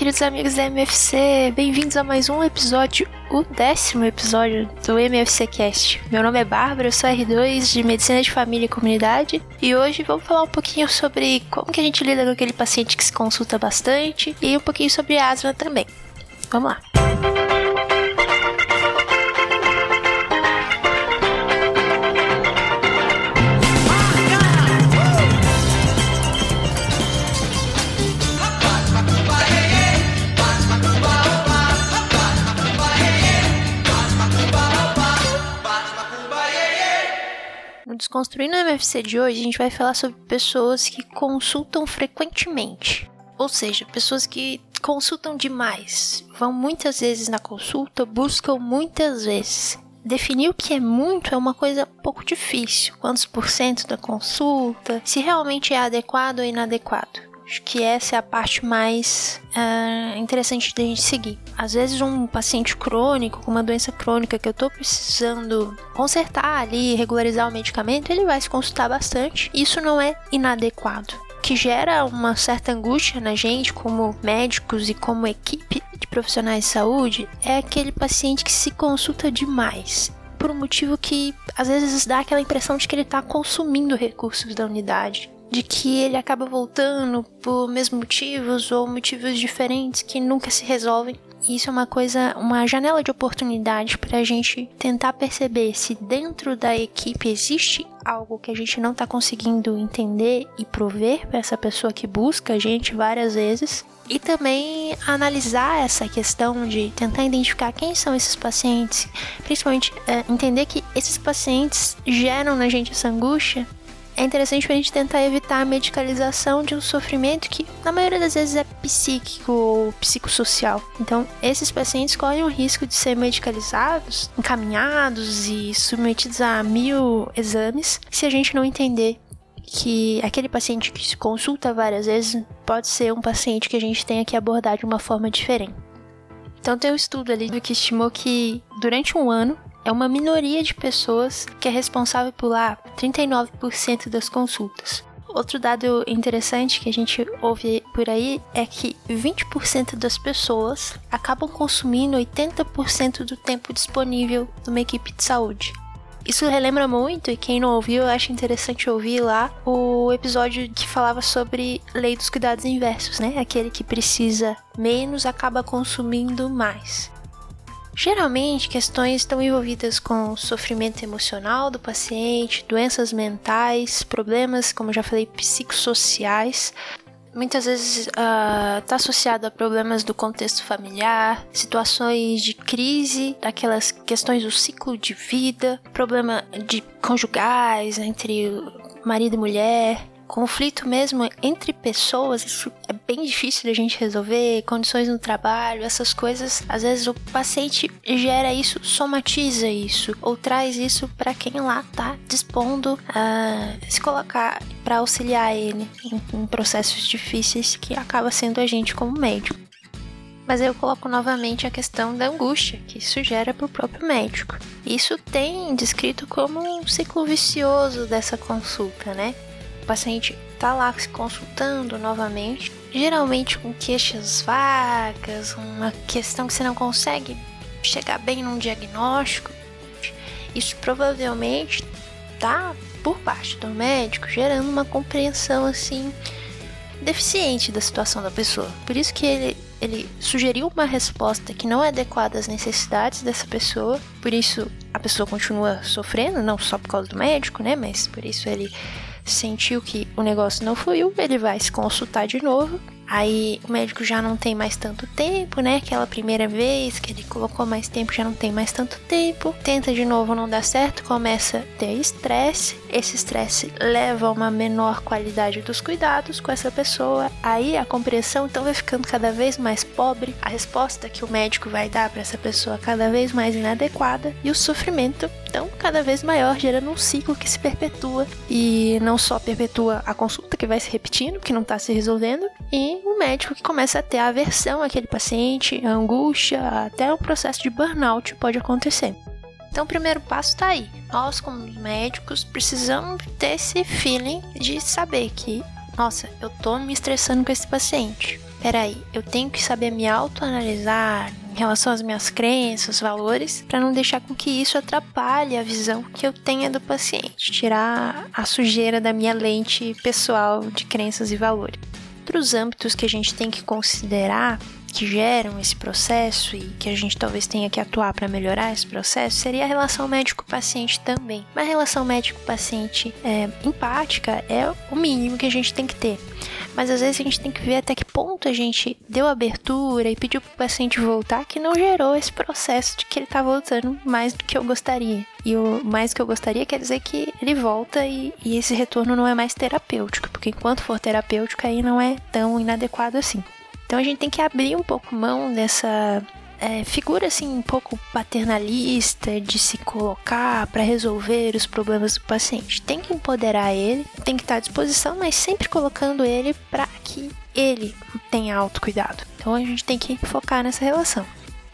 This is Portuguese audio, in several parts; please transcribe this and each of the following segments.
queridos amigos da MFC, bem-vindos a mais um episódio, o décimo episódio do MFC Cast. Meu nome é Bárbara, eu sou R2 de Medicina de Família e Comunidade e hoje vamos falar um pouquinho sobre como que a gente lida com aquele paciente que se consulta bastante e um pouquinho sobre asma também. Vamos lá. Desconstruindo o MFC de hoje, a gente vai falar sobre pessoas que consultam frequentemente. Ou seja, pessoas que consultam demais, vão muitas vezes na consulta, buscam muitas vezes. Definir o que é muito é uma coisa um pouco difícil. Quantos por cento da consulta? Se realmente é adequado ou inadequado. Acho que essa é a parte mais uh, interessante da gente seguir. Às vezes, um paciente crônico, com uma doença crônica que eu tô precisando consertar ali, regularizar o medicamento, ele vai se consultar bastante. Isso não é inadequado. O que gera uma certa angústia na gente, como médicos e como equipe de profissionais de saúde, é aquele paciente que se consulta demais por um motivo que às vezes dá aquela impressão de que ele está consumindo recursos da unidade de que ele acaba voltando por mesmos motivos ou motivos diferentes que nunca se resolvem. Isso é uma coisa, uma janela de oportunidade para a gente tentar perceber se dentro da equipe existe algo que a gente não está conseguindo entender e prover para essa pessoa que busca a gente várias vezes. E também analisar essa questão de tentar identificar quem são esses pacientes, principalmente é, entender que esses pacientes geram na gente essa angústia é interessante para a gente tentar evitar a medicalização de um sofrimento que, na maioria das vezes, é psíquico ou psicossocial. Então, esses pacientes correm o risco de ser medicalizados, encaminhados e submetidos a mil exames se a gente não entender que aquele paciente que se consulta várias vezes pode ser um paciente que a gente tenha que abordar de uma forma diferente. Então, tem um estudo ali que estimou que durante um ano é uma minoria de pessoas que é responsável por lá 39% das consultas. Outro dado interessante que a gente ouve por aí é que 20% das pessoas acabam consumindo 80% do tempo disponível numa equipe de saúde. Isso relembra muito, e quem não ouviu, eu acho interessante ouvir lá o episódio que falava sobre lei dos cuidados inversos, né? Aquele que precisa menos acaba consumindo mais. Geralmente, questões estão envolvidas com sofrimento emocional do paciente, doenças mentais, problemas, como já falei, psicossociais. Muitas vezes está uh, associado a problemas do contexto familiar, situações de crise, daquelas questões do ciclo de vida, problema de conjugais entre marido e mulher, conflito mesmo entre pessoas, isso é bem difícil da gente resolver, condições no trabalho, essas coisas, às vezes o paciente gera isso, somatiza isso, ou traz isso para quem lá tá dispondo a se colocar para auxiliar ele em, em processos difíceis que acaba sendo a gente como médico. Mas eu coloco novamente a questão da angústia que isso gera para o próprio médico. Isso tem descrito como um ciclo vicioso dessa consulta, né? Paciente tá lá se consultando novamente, geralmente com queixas vagas, uma questão que você não consegue chegar bem num diagnóstico, isso provavelmente tá por parte do médico gerando uma compreensão assim deficiente da situação da pessoa. Por isso que ele ele sugeriu uma resposta que não é adequada às necessidades dessa pessoa, por isso a pessoa continua sofrendo, não só por causa do médico, né, mas por isso ele sentiu que o negócio não fluiu, ele vai se consultar de novo. Aí o médico já não tem mais tanto tempo, né? Aquela primeira vez que ele colocou mais tempo já não tem mais tanto tempo. Tenta de novo, não dá certo, começa a ter estresse. Esse estresse leva a uma menor qualidade dos cuidados com essa pessoa. Aí a compreensão então vai ficando cada vez mais pobre. A resposta que o médico vai dar para essa pessoa cada vez mais inadequada e o sofrimento então cada vez maior, gerando um ciclo que se perpetua e não só perpetua a consulta que vai se repetindo, que não está se resolvendo, e o médico que começa a ter aversão àquele paciente, a angústia, até o processo de burnout pode acontecer. Então, o primeiro passo está aí. Nós, como médicos, precisamos ter esse feeling de saber que, nossa, eu tô me estressando com esse paciente. peraí, eu tenho que saber me autoanalisar em relação às minhas crenças, valores, para não deixar com que isso atrapalhe a visão que eu tenha do paciente, tirar a sujeira da minha lente pessoal de crenças e valores. Outros âmbitos que a gente tem que considerar que geram esse processo e que a gente talvez tenha que atuar para melhorar esse processo seria a relação médico-paciente também. Uma relação médico-paciente é, empática é o mínimo que a gente tem que ter. Mas às vezes a gente tem que ver até que ponto a gente deu abertura e pediu para o paciente voltar que não gerou esse processo de que ele está voltando mais do que eu gostaria. E o mais que eu gostaria quer dizer que ele volta e, e esse retorno não é mais terapêutico, porque enquanto for terapêutico aí não é tão inadequado assim. Então a gente tem que abrir um pouco mão dessa é, figura assim um pouco paternalista de se colocar para resolver os problemas do paciente. Tem que empoderar ele, tem que estar à disposição, mas sempre colocando ele para que ele tenha autocuidado. Então a gente tem que focar nessa relação.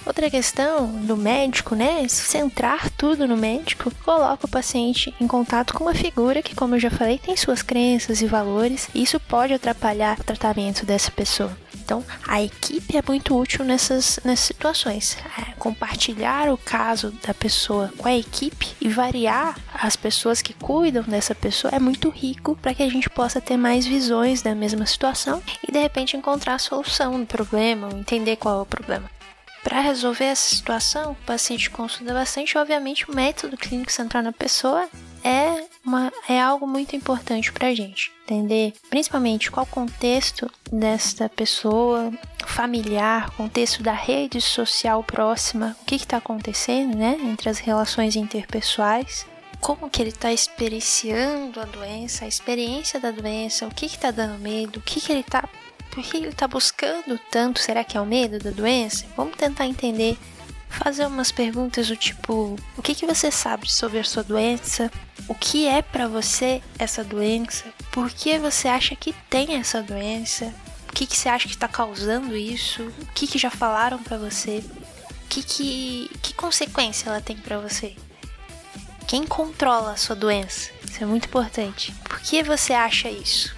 Outra questão do médico, né? Centrar tudo no médico, coloca o paciente em contato com uma figura que, como eu já falei, tem suas crenças e valores, e isso pode atrapalhar o tratamento dessa pessoa. Então, a equipe é muito útil nessas, nessas situações. É, compartilhar o caso da pessoa com a equipe e variar as pessoas que cuidam dessa pessoa é muito rico para que a gente possa ter mais visões da mesma situação e de repente encontrar a solução do problema, ou entender qual é o problema. Para resolver essa situação, o paciente consulta bastante. Obviamente, o método clínico central na pessoa é, uma, é algo muito importante para gente entender, principalmente qual o contexto desta pessoa, familiar, contexto da rede social próxima, o que está acontecendo, né, entre as relações interpessoais como que ele está experienciando a doença, a experiência da doença, o que está dando medo, o que, que ele está por que ele está buscando tanto? Será que é o medo da doença? Vamos tentar entender, fazer umas perguntas do tipo: o que, que você sabe sobre a sua doença? O que é para você essa doença? Por que você acha que tem essa doença? O que, que você acha que está causando isso? O que, que já falaram para você? Que, que, que consequência ela tem para você? Quem controla a sua doença? Isso é muito importante. Por que você acha isso?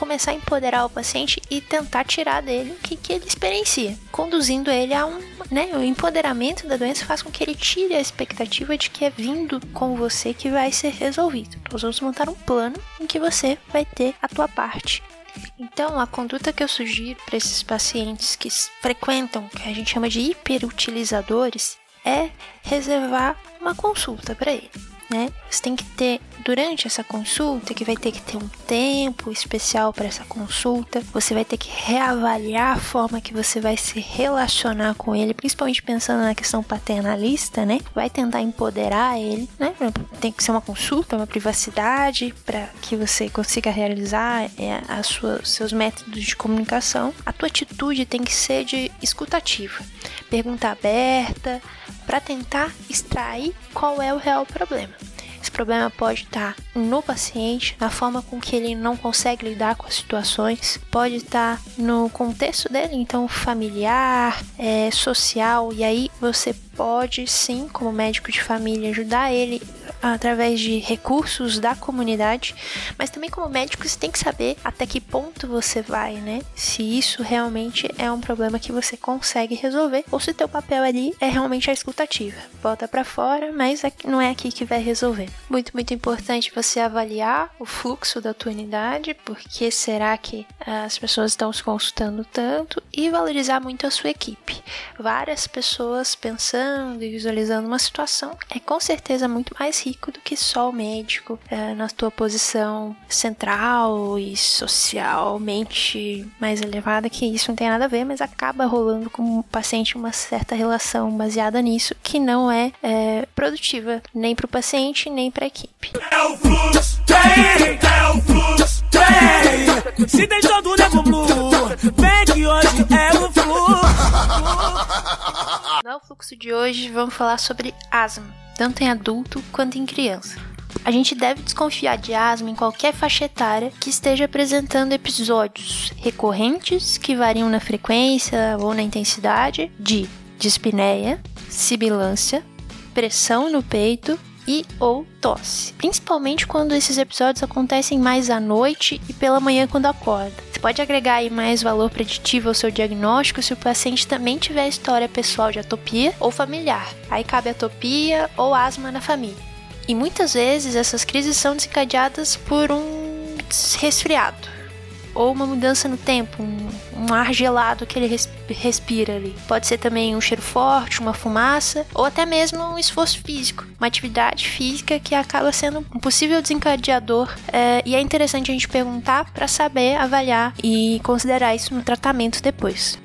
Começar a empoderar o paciente e tentar tirar dele o que, que ele experiencia, conduzindo ele a um. Né, o empoderamento da doença faz com que ele tire a expectativa de que é vindo com você que vai ser resolvido. Nós vamos montar um plano em que você vai ter a tua parte. Então, a conduta que eu sugiro para esses pacientes que frequentam, que a gente chama de hiperutilizadores, é reservar uma consulta para ele né? Você tem que ter durante essa consulta, que vai ter que ter um tempo especial para essa consulta, você vai ter que reavaliar a forma que você vai se relacionar com ele, principalmente pensando na questão paternalista, né? Vai tentar empoderar ele, né? Tem que ser uma consulta, uma privacidade para que você consiga realizar é, as suas, seus métodos de comunicação. A tua atitude tem que ser de escutativa, pergunta aberta, para tentar extrair qual é o real problema. Esse problema pode estar no paciente, na forma com que ele não consegue lidar com as situações, pode estar no contexto dele, então familiar, é, social, e aí você pode sim, como médico de família, ajudar ele através de recursos da comunidade, mas também como médico você tem que saber até que ponto você vai, né? Se isso realmente é um problema que você consegue resolver ou se teu papel ali é realmente a escutativa. Bota para fora, mas não é aqui que vai resolver. Muito, muito importante você avaliar o fluxo da tua unidade, porque será que as pessoas estão se consultando tanto e valorizar muito a sua equipe. Várias pessoas pensando e visualizando uma situação é com certeza muito mais rico rico do que só o médico é, na tua posição central e socialmente mais elevada, que isso não tem nada a ver, mas acaba rolando com o paciente uma certa relação baseada nisso que não é, é produtiva nem para o paciente nem para a equipe. Se tem todo nego blue, vem que hoje é o fluxo. No fluxo de hoje vamos falar sobre asma tanto em adulto quanto em criança. A gente deve desconfiar de asma em qualquer faixa etária que esteja apresentando episódios recorrentes que variam na frequência ou na intensidade de dispneia, sibilância, pressão no peito e ou tosse, principalmente quando esses episódios acontecem mais à noite e pela manhã quando acorda Pode agregar aí mais valor preditivo ao seu diagnóstico se o paciente também tiver história pessoal de atopia ou familiar. Aí cabe atopia ou asma na família. E muitas vezes essas crises são desencadeadas por um resfriado ou uma mudança no tempo, um, um ar gelado que ele res, respira ali. Pode ser também um cheiro forte, uma fumaça, ou até mesmo um esforço físico, uma atividade física que acaba sendo um possível desencadeador. É, e é interessante a gente perguntar para saber avaliar e considerar isso no tratamento depois.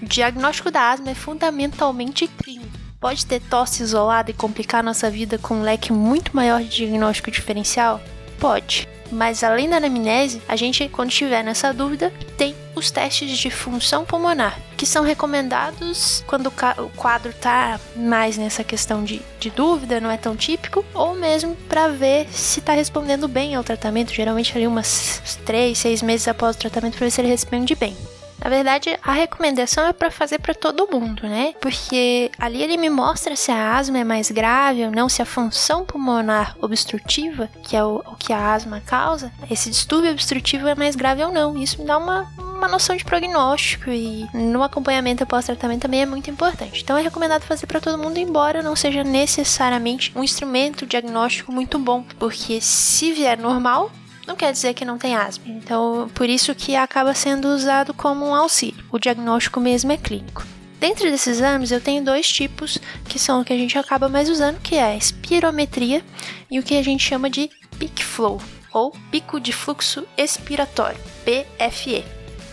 O diagnóstico da asma é fundamentalmente clínico pode ter tosse isolada e complicar nossa vida com um leque muito maior de diagnóstico diferencial? Pode. Mas além da anamnese, a gente, quando estiver nessa dúvida, tem os testes de função pulmonar, que são recomendados quando o quadro está mais nessa questão de, de dúvida, não é tão típico, ou mesmo para ver se está respondendo bem ao tratamento, geralmente ali umas 3, 6 meses após o tratamento, para ver se ele responde bem. Na verdade, a recomendação é para fazer para todo mundo, né? Porque ali ele me mostra se a asma é mais grave ou não, se a função pulmonar obstrutiva, que é o, o que a asma causa, esse distúrbio obstrutivo é mais grave ou não. Isso me dá uma, uma noção de prognóstico e no acompanhamento após tratamento também é muito importante. Então é recomendado fazer para todo mundo, embora não seja necessariamente um instrumento diagnóstico muito bom, porque se vier normal, não quer dizer que não tem asma. Então, por isso que acaba sendo usado como um auxílio. O diagnóstico mesmo é clínico. Dentro desses exames, eu tenho dois tipos que são o que a gente acaba mais usando, que é a espirometria e o que a gente chama de peak flow, ou pico de fluxo expiratório, PFE.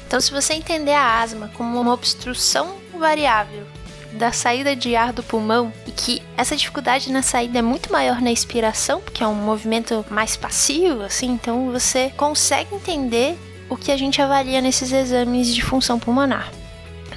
Então, se você entender a asma como uma obstrução variável da saída de ar do pulmão e que essa dificuldade na saída é muito maior na expiração, porque é um movimento mais passivo, assim, então você consegue entender o que a gente avalia nesses exames de função pulmonar.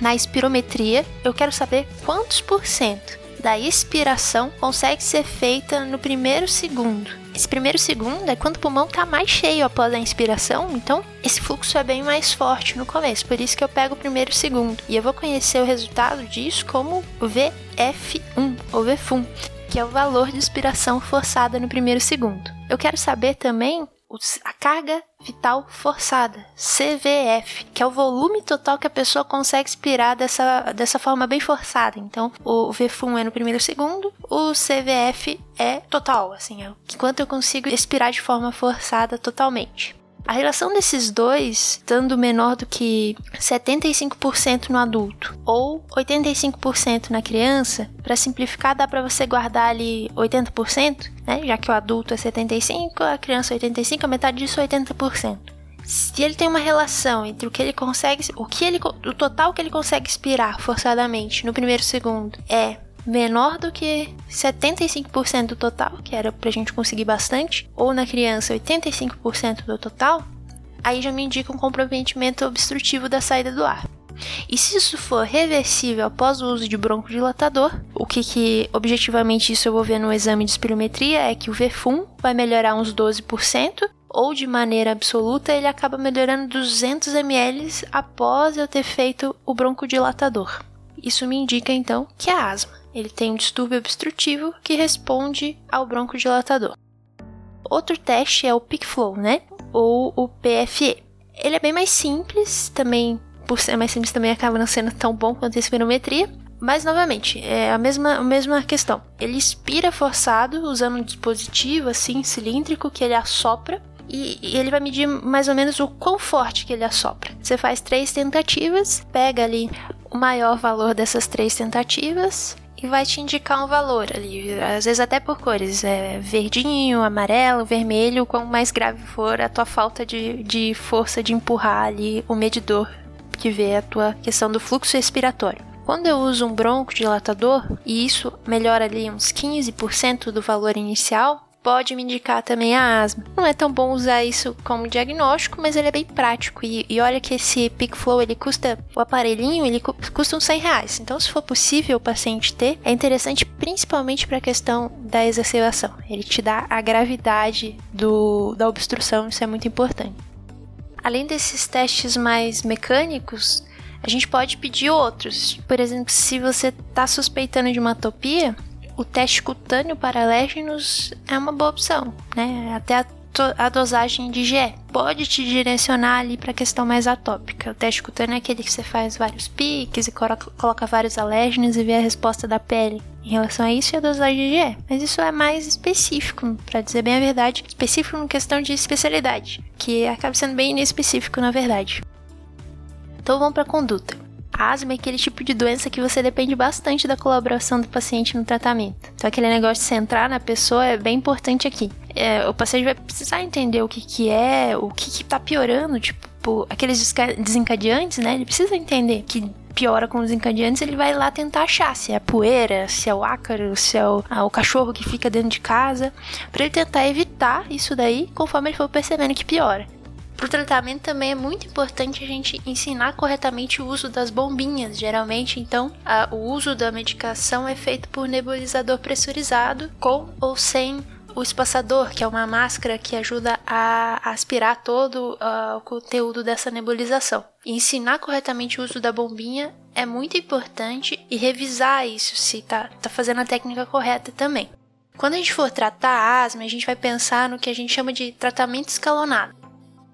Na espirometria, eu quero saber quantos por cento da expiração consegue ser feita no primeiro segundo. Esse primeiro segundo é quando o pulmão está mais cheio após a inspiração, então esse fluxo é bem mais forte no começo, por isso que eu pego o primeiro segundo. E eu vou conhecer o resultado disso como VF1 ou VFUM, que é o valor de expiração forçada no primeiro segundo. Eu quero saber também a carga vital forçada, CVF, que é o volume total que a pessoa consegue expirar dessa, dessa forma bem forçada. Então, o VFUM é no primeiro segundo, o CVF é total, assim, é quanto eu consigo expirar de forma forçada totalmente. A relação desses dois, estando menor do que 75% no adulto ou 85% na criança, para simplificar, dá para você guardar ali 80%, né? Já que o adulto é 75, a criança é 85, a metade disso é 80% se ele tem uma relação entre o que ele consegue, o que ele, o total que ele consegue expirar forçadamente no primeiro segundo é menor do que 75% do total, que era pra gente conseguir bastante, ou na criança 85% do total, aí já me indica um comprometimento obstrutivo da saída do ar. E se isso for reversível após o uso de broncodilatador, o que, que objetivamente isso eu vou ver no exame de espirometria é que o VFUM vai melhorar uns 12%, ou de maneira absoluta ele acaba melhorando 200 ml após eu ter feito o broncodilatador. Isso me indica então que é asma. Ele tem um distúrbio obstrutivo que responde ao broncodilatador. Outro teste é o peak flow, né? Ou o PFE. Ele é bem mais simples, também por ser mais simples também acaba não sendo tão bom quanto a espirometria. Mas novamente, é a mesma, a mesma questão. Ele expira forçado usando um dispositivo assim cilíndrico que ele assopra e, e, ele vai medir mais ou menos o quão forte que ele assopra. Você faz três tentativas, pega ali o maior valor dessas três tentativas e vai te indicar um valor ali, às vezes até por cores, é verdinho, amarelo, vermelho, quanto mais grave for a tua falta de, de força de empurrar ali o medidor que vê a tua questão do fluxo respiratório. Quando eu uso um broncodilatador, e isso melhora ali uns 15% do valor inicial, pode me indicar também a asma. Não é tão bom usar isso como diagnóstico, mas ele é bem prático. E, e olha que esse Flow ele custa, o aparelhinho, ele custa uns 100 reais. Então, se for possível o paciente ter, é interessante principalmente para a questão da exacerbação. Ele te dá a gravidade do, da obstrução, isso é muito importante. Além desses testes mais mecânicos, a gente pode pedir outros. Por exemplo, se você está suspeitando de uma atopia, o teste cutâneo para alérgenos é uma boa opção, né? Até a a dosagem de GE. Pode te direcionar ali para a questão mais atópica. O teste cutâneo é aquele que você faz vários piques e coloca vários alérgenos e vê a resposta da pele em relação a isso e a dosagem de GE. Mas isso é mais específico, para dizer bem a verdade, específico em questão de especialidade, que acaba sendo bem inespecífico na verdade. Então vamos para a conduta. Asma é aquele tipo de doença que você depende bastante da colaboração do paciente no tratamento. Então, aquele negócio de centrar na pessoa é bem importante aqui. É, o paciente vai precisar entender o que, que é, o que, que tá piorando, tipo, aqueles desencadeantes, né? Ele precisa entender que piora com os desencadeantes, ele vai lá tentar achar se é a poeira, se é o ácaro, se é o, ah, o cachorro que fica dentro de casa, para ele tentar evitar isso daí conforme ele for percebendo que piora. Para o tratamento também é muito importante a gente ensinar corretamente o uso das bombinhas. Geralmente, então, a, o uso da medicação é feito por nebulizador pressurizado, com ou sem o espaçador, que é uma máscara que ajuda a aspirar todo uh, o conteúdo dessa nebulização. E ensinar corretamente o uso da bombinha é muito importante e revisar isso se tá, tá fazendo a técnica correta também. Quando a gente for tratar a asma, a gente vai pensar no que a gente chama de tratamento escalonado.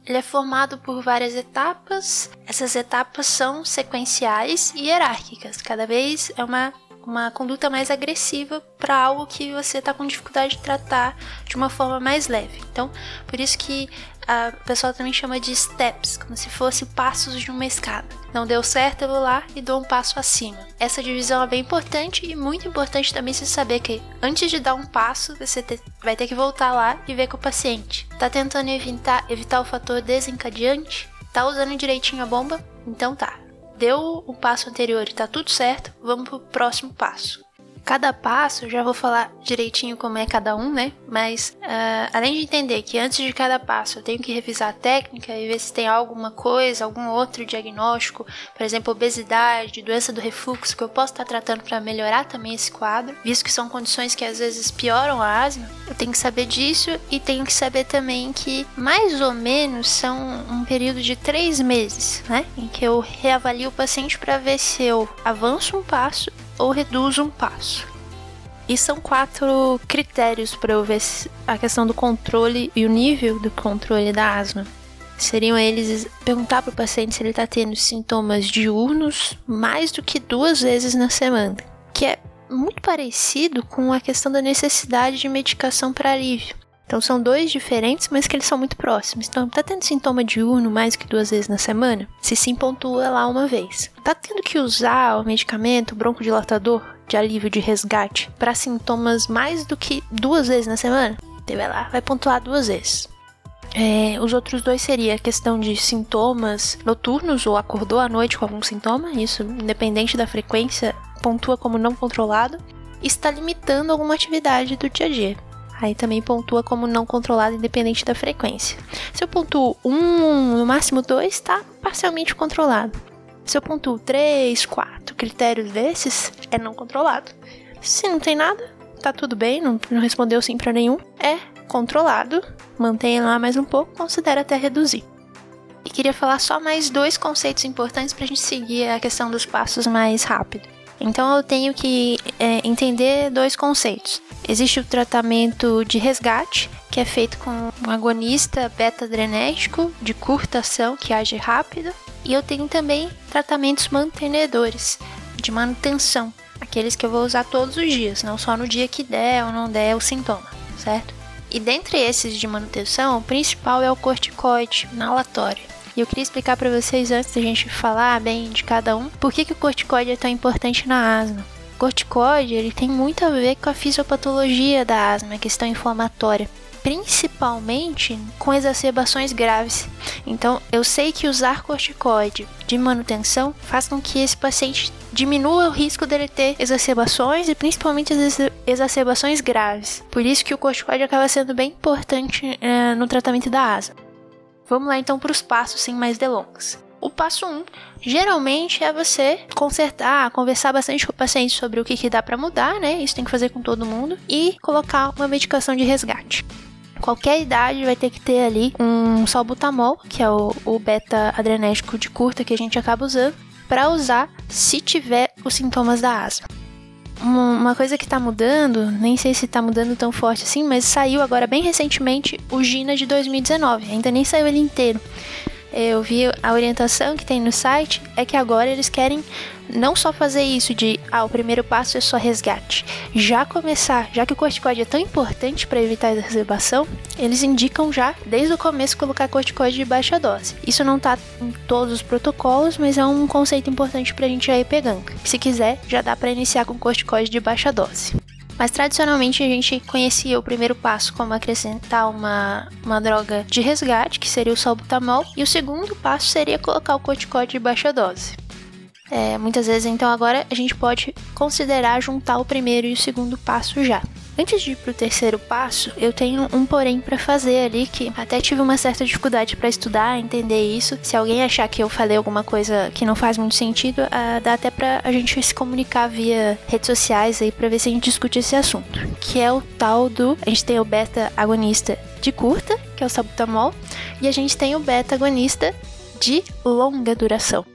Ele é formado por várias etapas. Essas etapas são sequenciais e hierárquicas. Cada vez é uma, uma conduta mais agressiva para algo que você está com dificuldade de tratar de uma forma mais leve. Então, por isso que a pessoa também chama de steps, como se fosse passos de uma escada. Não deu certo, eu vou lá e dou um passo acima. Essa divisão é bem importante e muito importante também você saber que antes de dar um passo, você vai ter que voltar lá e ver com o paciente. Tá tentando evitar, evitar o fator desencadeante? Tá usando direitinho a bomba? Então tá. Deu o passo anterior e tá tudo certo, vamos pro próximo passo. Cada passo, já vou falar direitinho como é cada um, né? Mas uh, além de entender que antes de cada passo eu tenho que revisar a técnica e ver se tem alguma coisa, algum outro diagnóstico, por exemplo, obesidade, doença do refluxo, que eu posso estar tratando para melhorar também esse quadro, visto que são condições que às vezes pioram a asma, eu tenho que saber disso e tenho que saber também que mais ou menos são um período de três meses, né? Em que eu reavalio o paciente para ver se eu avanço um passo ou reduz um passo. E são quatro critérios para eu ver a questão do controle e o nível do controle da asma. Seriam eles perguntar para o paciente se ele está tendo sintomas diurnos mais do que duas vezes na semana, que é muito parecido com a questão da necessidade de medicação para alívio. Então são dois diferentes, mas que eles são muito próximos. Então, tá tendo sintoma diurno mais que duas vezes na semana? Se sim, pontua lá uma vez. Tá tendo que usar o medicamento, o broncodilatador de alívio de resgate para sintomas mais do que duas vezes na semana? Você vai lá, vai pontuar duas vezes. É, os outros dois seria a questão de sintomas noturnos ou acordou à noite com algum sintoma, isso independente da frequência, pontua como não controlado, está limitando alguma atividade do dia a dia. Aí também pontua como não controlado independente da frequência. Se eu pontuo 1, no máximo 2, está parcialmente controlado. Se eu pontuo 3, 4 critérios desses, é não controlado. Se não tem nada, tá tudo bem, não, não respondeu sim para nenhum, é controlado, mantenha lá mais um pouco, considera até reduzir. E queria falar só mais dois conceitos importantes para a gente seguir a questão dos passos mais rápido. Então eu tenho que é, entender dois conceitos. Existe o tratamento de resgate, que é feito com um agonista beta-adrenético de curta ação que age rápido, e eu tenho também tratamentos mantenedores de manutenção, aqueles que eu vou usar todos os dias, não só no dia que der ou não der o sintoma, certo? E dentre esses de manutenção, o principal é o corticoide inalatório. E eu queria explicar para vocês antes da gente falar bem de cada um, por que, que o corticoide é tão importante na asma. O corticoide ele tem muito a ver com a fisiopatologia da asma, a questão inflamatória principalmente com exacerbações graves. Então, eu sei que usar corticoide de manutenção faz com que esse paciente diminua o risco dele ter exacerbações e principalmente as exacerbações graves. Por isso que o corticoide acaba sendo bem importante é, no tratamento da asma. Vamos lá então para os passos sem mais delongas. O passo 1 um, geralmente é você consertar, conversar bastante com o paciente sobre o que, que dá para mudar, né? Isso tem que fazer com todo mundo e colocar uma medicação de resgate. Qualquer idade vai ter que ter ali um salbutamol, que é o, o beta-adrenético de curta que a gente acaba usando, para usar se tiver os sintomas da asma. Uma coisa que tá mudando, nem sei se tá mudando tão forte assim, mas saiu agora bem recentemente o Gina de 2019. Ainda nem saiu ele inteiro eu vi a orientação que tem no site é que agora eles querem não só fazer isso de ah, o primeiro passo é só resgate, já começar, já que o corticoide é tão importante para evitar a exacerbação, eles indicam já desde o começo colocar corticoide de baixa dose. Isso não tá em todos os protocolos, mas é um conceito importante para a gente já ir pegando. Se quiser, já dá para iniciar com corticoide de baixa dose. Mas tradicionalmente a gente conhecia o primeiro passo como acrescentar uma, uma droga de resgate, que seria o salbutamol, e o segundo passo seria colocar o corticóide de baixa dose. É, muitas vezes, então, agora a gente pode considerar juntar o primeiro e o segundo passo já. Antes de ir pro terceiro passo, eu tenho um porém para fazer ali que até tive uma certa dificuldade para estudar, entender isso. Se alguém achar que eu falei alguma coisa que não faz muito sentido, uh, dá até pra a gente se comunicar via redes sociais aí para ver se a gente discute esse assunto. Que é o tal do. A gente tem o beta agonista de curta, que é o sabutamol, e a gente tem o beta agonista de longa duração.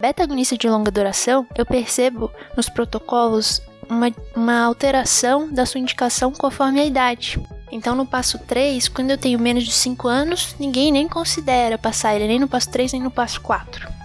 Beta agonista de longa duração, eu percebo nos protocolos uma, uma alteração da sua indicação conforme a idade. Então, no passo 3, quando eu tenho menos de 5 anos, ninguém nem considera passar ele nem no passo 3 nem no passo 4.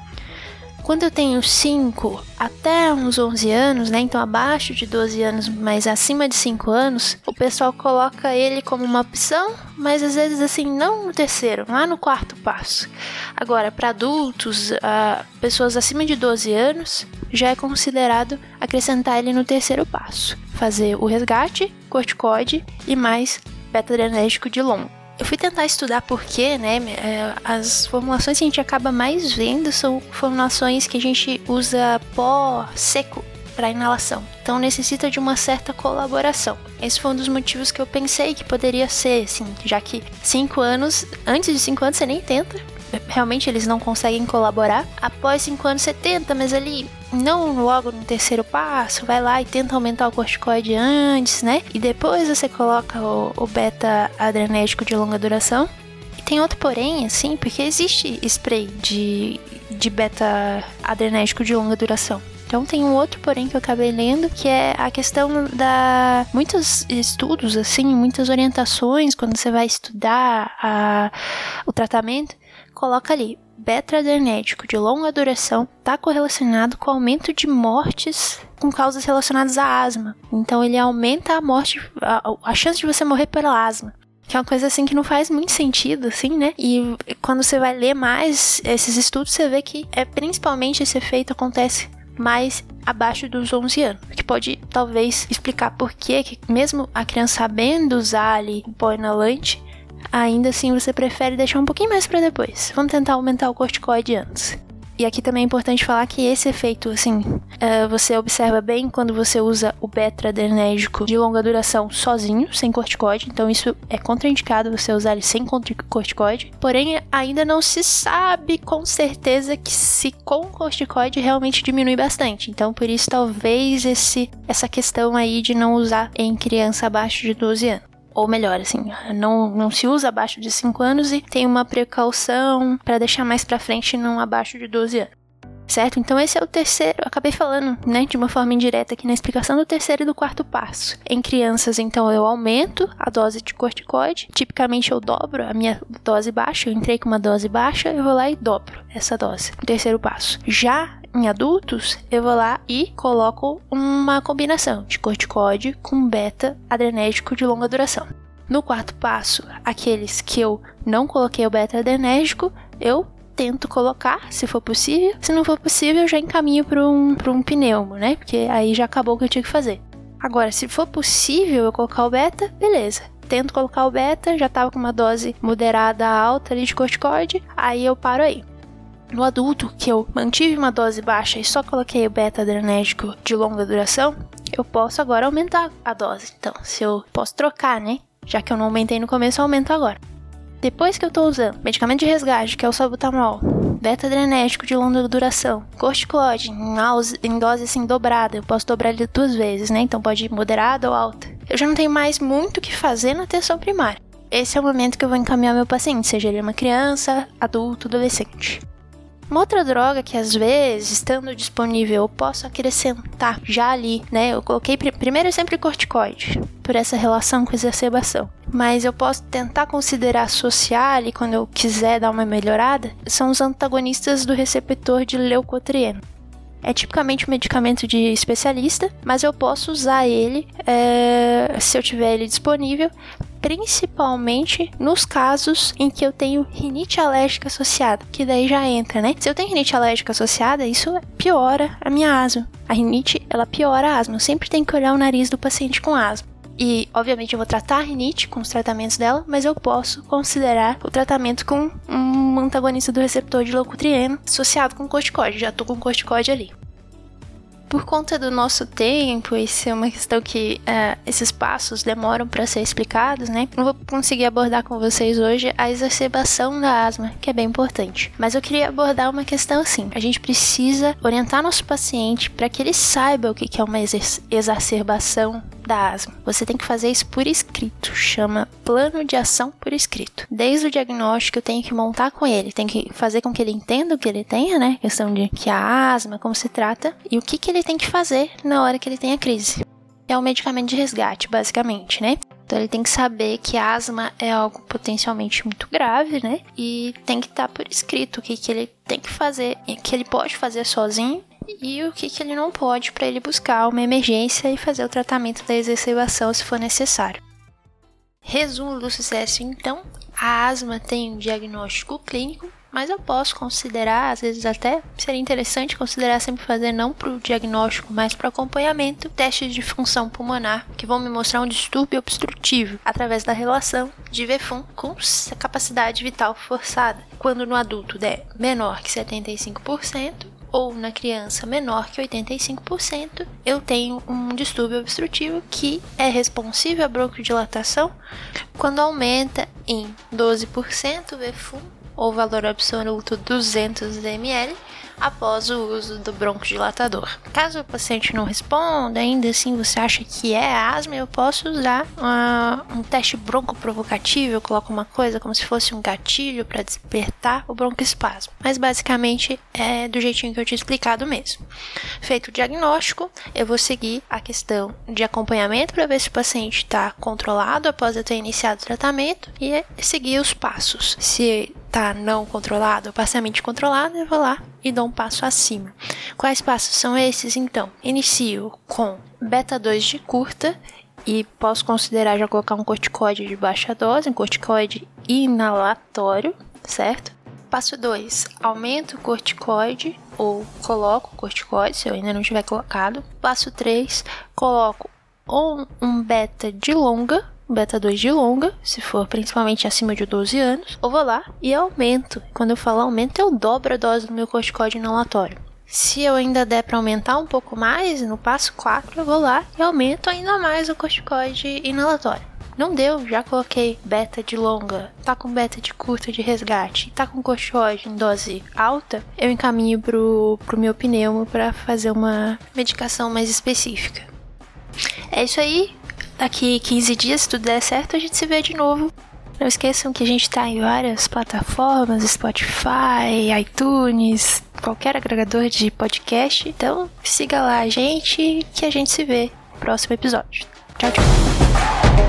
Quando eu tenho 5 até uns 11 anos, né, então abaixo de 12 anos, mas acima de 5 anos, o pessoal coloca ele como uma opção, mas às vezes assim, não no terceiro, lá no quarto passo. Agora, para adultos, uh, pessoas acima de 12 anos, já é considerado acrescentar ele no terceiro passo, fazer o resgate, corticoide e mais beta-adrenérgico de longo. Eu fui tentar estudar porquê, né? É, as formulações que a gente acaba mais vendo são formulações que a gente usa pó seco para inalação. Então necessita de uma certa colaboração. Esse foi um dos motivos que eu pensei que poderia ser, assim, já que cinco anos, antes de cinco anos você nem tenta, realmente eles não conseguem colaborar. Após 5 anos você tenta, mas ali não logo no terceiro passo, vai lá e tenta aumentar o corticoide antes, né? E depois você coloca o, o beta adrenérgico de longa duração. E tem outro porém, assim, porque existe spray de, de beta adrenérgico de longa duração. Então tem um outro porém que eu acabei lendo, que é a questão da muitos estudos assim, muitas orientações quando você vai estudar a, o tratamento, coloca ali beta-adrenético de longa duração está correlacionado com aumento de mortes com causas relacionadas à asma. Então ele aumenta a morte, a, a chance de você morrer pela asma. Que é uma coisa assim que não faz muito sentido, assim, né? E quando você vai ler mais esses estudos, você vê que é principalmente esse efeito acontece mais abaixo dos 11 anos, que pode talvez explicar por que mesmo a criança sabendo usar ali o inalante, ainda assim você prefere deixar um pouquinho mais para depois. Vamos tentar aumentar o corticoide antes. E aqui também é importante falar que esse efeito, assim, uh, você observa bem quando você usa o beta-adrenérgico de longa duração sozinho, sem corticoide. Então, isso é contraindicado você usar ele sem corticoide. Porém, ainda não se sabe com certeza que se com corticoide realmente diminui bastante. Então, por isso, talvez esse, essa questão aí de não usar em criança abaixo de 12 anos ou melhor, assim, não, não se usa abaixo de 5 anos e tem uma precaução para deixar mais para frente não abaixo de 12 anos. Certo? Então esse é o terceiro, acabei falando, né, de uma forma indireta aqui na explicação do terceiro e do quarto passo. Em crianças, então eu aumento a dose de corticoide, tipicamente eu dobro a minha dose baixa, eu entrei com uma dose baixa, eu vou lá e dobro essa dose. Terceiro passo. Já em adultos, eu vou lá e coloco uma combinação de corticóide com beta adrenérgico de longa duração. No quarto passo, aqueles que eu não coloquei o beta adrenérgico, eu tento colocar, se for possível. Se não for possível, eu já encaminho para um, um pneumo, né? Porque aí já acabou o que eu tinha que fazer. Agora, se for possível eu colocar o beta, beleza. Tento colocar o beta, já tava com uma dose moderada alta ali de corticoide, aí eu paro aí. No adulto, que eu mantive uma dose baixa e só coloquei o beta-adrenérgico de longa duração, eu posso agora aumentar a dose. Então, se eu posso trocar, né? Já que eu não aumentei no começo, eu aumento agora. Depois que eu estou usando medicamento de resgate, que é o salbutamol, beta-adrenérgico de longa duração, corticoide em dose assim dobrada, eu posso dobrar ele duas vezes, né? Então pode ir moderada ou alta. Eu já não tenho mais muito o que fazer na atenção primária. Esse é o momento que eu vou encaminhar meu paciente, seja ele uma criança, adulto, adolescente. Uma outra droga que às vezes, estando disponível, eu posso acrescentar já ali, né? Eu coloquei pr primeiro sempre corticoide, por essa relação com exacerbação. Mas eu posso tentar considerar associar ali quando eu quiser dar uma melhorada, são os antagonistas do receptor de leucotrieno. É tipicamente um medicamento de especialista, mas eu posso usar ele é, se eu tiver ele disponível principalmente nos casos em que eu tenho rinite alérgica associada, que daí já entra, né? Se eu tenho rinite alérgica associada, isso piora a minha asma. A rinite, ela piora a asma. Eu sempre tenho que olhar o nariz do paciente com asma. E, obviamente, eu vou tratar a rinite com os tratamentos dela, mas eu posso considerar o tratamento com um antagonista do receptor de leucotrieno associado com corticóide. Já tô com corticóide ali por conta do nosso tempo, isso é uma questão que uh, esses passos demoram para ser explicados, né? Não vou conseguir abordar com vocês hoje a exacerbação da asma, que é bem importante. Mas eu queria abordar uma questão assim: a gente precisa orientar nosso paciente para que ele saiba o que é uma exacerbação da asma. Você tem que fazer isso por escrito, chama plano de ação por escrito. Desde o diagnóstico eu tenho que montar com ele, tem que fazer com que ele entenda o que ele tenha, né? Questão de que a asma, como se trata e o que, que ele tem que fazer na hora que ele tem a crise. É o medicamento de resgate, basicamente, né? Então ele tem que saber que asma é algo potencialmente muito grave, né? E tem que estar por escrito o que, que ele tem que fazer, que ele pode fazer sozinho e o que, que ele não pode para ele buscar uma emergência e fazer o tratamento da exacerbação se for necessário. Resumo do sucesso então: a asma tem um diagnóstico clínico, mas eu posso considerar, às vezes até seria interessante considerar sempre fazer não para o diagnóstico, mas para acompanhamento, testes de função pulmonar que vão me mostrar um distúrbio obstrutivo através da relação de VFUM com capacidade vital forçada. Quando no adulto der menor que 75%, ou na criança menor que 85%, eu tenho um distúrbio obstrutivo que é responsível à broncodilatação. Quando aumenta em 12% o VFU ou valor absoluto 200 ml após o uso do broncodilatador. Caso o paciente não responda, ainda assim você acha que é asma, eu posso usar uh, um teste broncoprovocativo, eu coloco uma coisa como se fosse um gatilho para despertar o broncoespasmo. Mas basicamente é do jeitinho que eu tinha explicado mesmo. Feito o diagnóstico, eu vou seguir a questão de acompanhamento para ver se o paciente está controlado após eu ter iniciado o tratamento e seguir os passos. Se está não controlado ou parcialmente controlado, eu vou lá e dou um passo acima. Quais passos são esses então? Inicio com beta 2 de curta e posso considerar já colocar um corticoide de baixa dose, um corticoide inalatório, certo? Passo 2, aumento o corticoide ou coloco o corticoide se eu ainda não tiver colocado. Passo 3, coloco um, um beta de longa beta 2 de longa, se for principalmente acima de 12 anos, ou vou lá e aumento. Quando eu falo aumento, eu dobro a dose do meu corticóide inalatório. Se eu ainda der para aumentar um pouco mais, no passo 4 eu vou lá e aumento ainda mais o corticóide inalatório. Não deu, já coloquei beta de longa, tá com beta de curta de resgate, tá com corticóide em dose alta, eu encaminho pro, pro meu pneumo para fazer uma medicação mais específica. É isso aí, daqui 15 dias, se tudo der certo, a gente se vê de novo. Não esqueçam que a gente está em várias plataformas, Spotify, iTunes, qualquer agregador de podcast. Então siga lá a gente que a gente se vê no próximo episódio. Tchau, tchau.